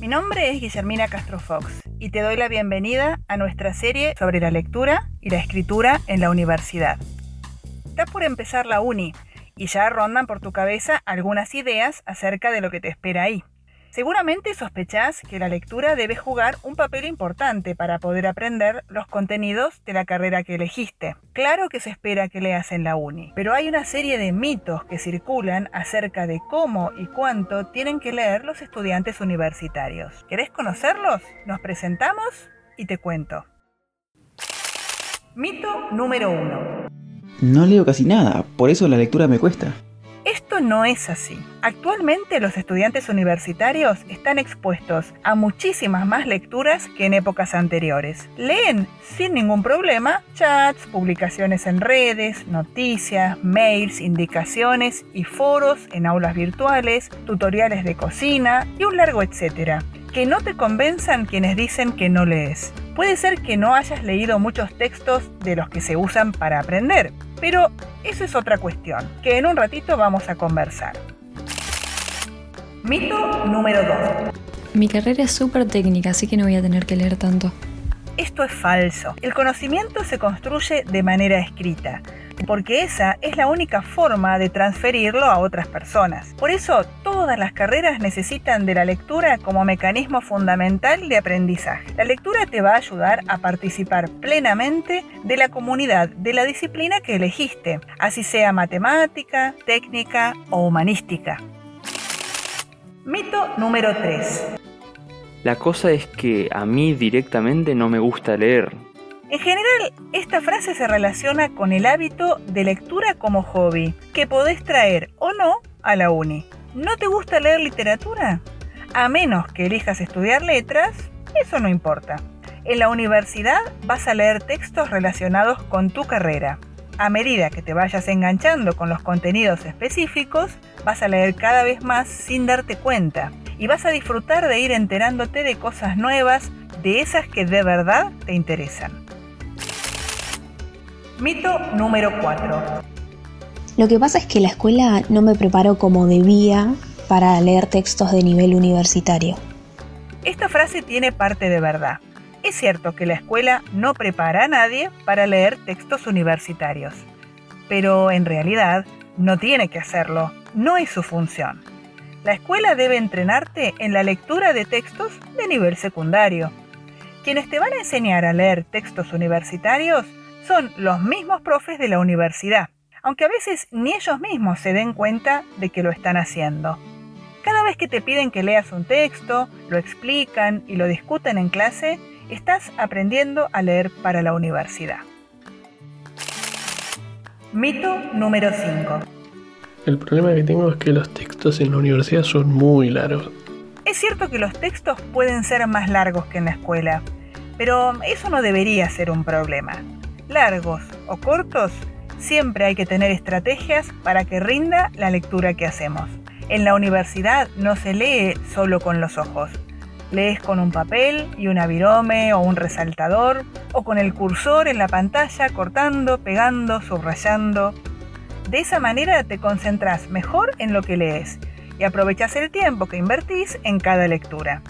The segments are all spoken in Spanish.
Mi nombre es Guillermina Castro Fox y te doy la bienvenida a nuestra serie sobre la lectura y la escritura en la universidad. Está por empezar la uni y ya rondan por tu cabeza algunas ideas acerca de lo que te espera ahí. Seguramente sospechás que la lectura debe jugar un papel importante para poder aprender los contenidos de la carrera que elegiste. Claro que se espera que leas en la uni, pero hay una serie de mitos que circulan acerca de cómo y cuánto tienen que leer los estudiantes universitarios. ¿Querés conocerlos? Nos presentamos y te cuento. Mito número 1. No leo casi nada, por eso la lectura me cuesta. No es así. Actualmente los estudiantes universitarios están expuestos a muchísimas más lecturas que en épocas anteriores. Leen sin ningún problema chats, publicaciones en redes, noticias, mails, indicaciones y foros en aulas virtuales, tutoriales de cocina y un largo etcétera. Que no te convenzan quienes dicen que no lees. Puede ser que no hayas leído muchos textos de los que se usan para aprender, pero eso es otra cuestión, que en un ratito vamos a conversar. Mito número 2. Mi carrera es súper técnica, así que no voy a tener que leer tanto. Esto es falso. El conocimiento se construye de manera escrita, porque esa es la única forma de transferirlo a otras personas. Por eso, todas las carreras necesitan de la lectura como mecanismo fundamental de aprendizaje. La lectura te va a ayudar a participar plenamente de la comunidad, de la disciplina que elegiste, así sea matemática, técnica o humanística. Mito número 3. La cosa es que a mí directamente no me gusta leer. En general, esta frase se relaciona con el hábito de lectura como hobby, que podés traer o no a la uni. ¿No te gusta leer literatura? A menos que elijas estudiar letras, eso no importa. En la universidad vas a leer textos relacionados con tu carrera. A medida que te vayas enganchando con los contenidos específicos, vas a leer cada vez más sin darte cuenta y vas a disfrutar de ir enterándote de cosas nuevas, de esas que de verdad te interesan. Mito número 4. Lo que pasa es que la escuela no me preparó como debía para leer textos de nivel universitario. Esta frase tiene parte de verdad. Es cierto que la escuela no prepara a nadie para leer textos universitarios, pero en realidad no tiene que hacerlo, no es su función. La escuela debe entrenarte en la lectura de textos de nivel secundario. Quienes te van a enseñar a leer textos universitarios son los mismos profes de la universidad, aunque a veces ni ellos mismos se den cuenta de que lo están haciendo. Cada vez que te piden que leas un texto, lo explican y lo discuten en clase, estás aprendiendo a leer para la universidad. Mito número 5. El problema que tengo es que los textos en la universidad son muy largos. Es cierto que los textos pueden ser más largos que en la escuela, pero eso no debería ser un problema. Largos o cortos, siempre hay que tener estrategias para que rinda la lectura que hacemos. En la universidad no se lee solo con los ojos. Lees con un papel y un avirome o un resaltador, o con el cursor en la pantalla cortando, pegando, subrayando. De esa manera te concentras mejor en lo que lees y aprovechas el tiempo que invertís en cada lectura.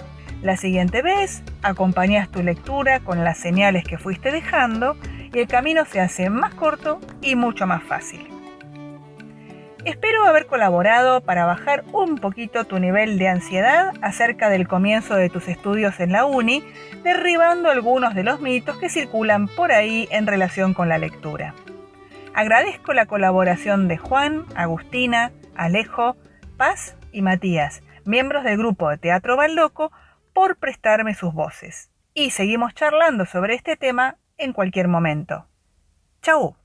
La siguiente vez acompañas tu lectura con las señales que fuiste dejando y el camino se hace más corto y mucho más fácil. Espero haber colaborado para bajar un poquito tu nivel de ansiedad acerca del comienzo de tus estudios en la uni, derribando algunos de los mitos que circulan por ahí en relación con la lectura. Agradezco la colaboración de Juan, Agustina, Alejo, Paz y Matías, miembros del grupo de Teatro Baldoco, por prestarme sus voces. Y seguimos charlando sobre este tema en cualquier momento. ¡Chao!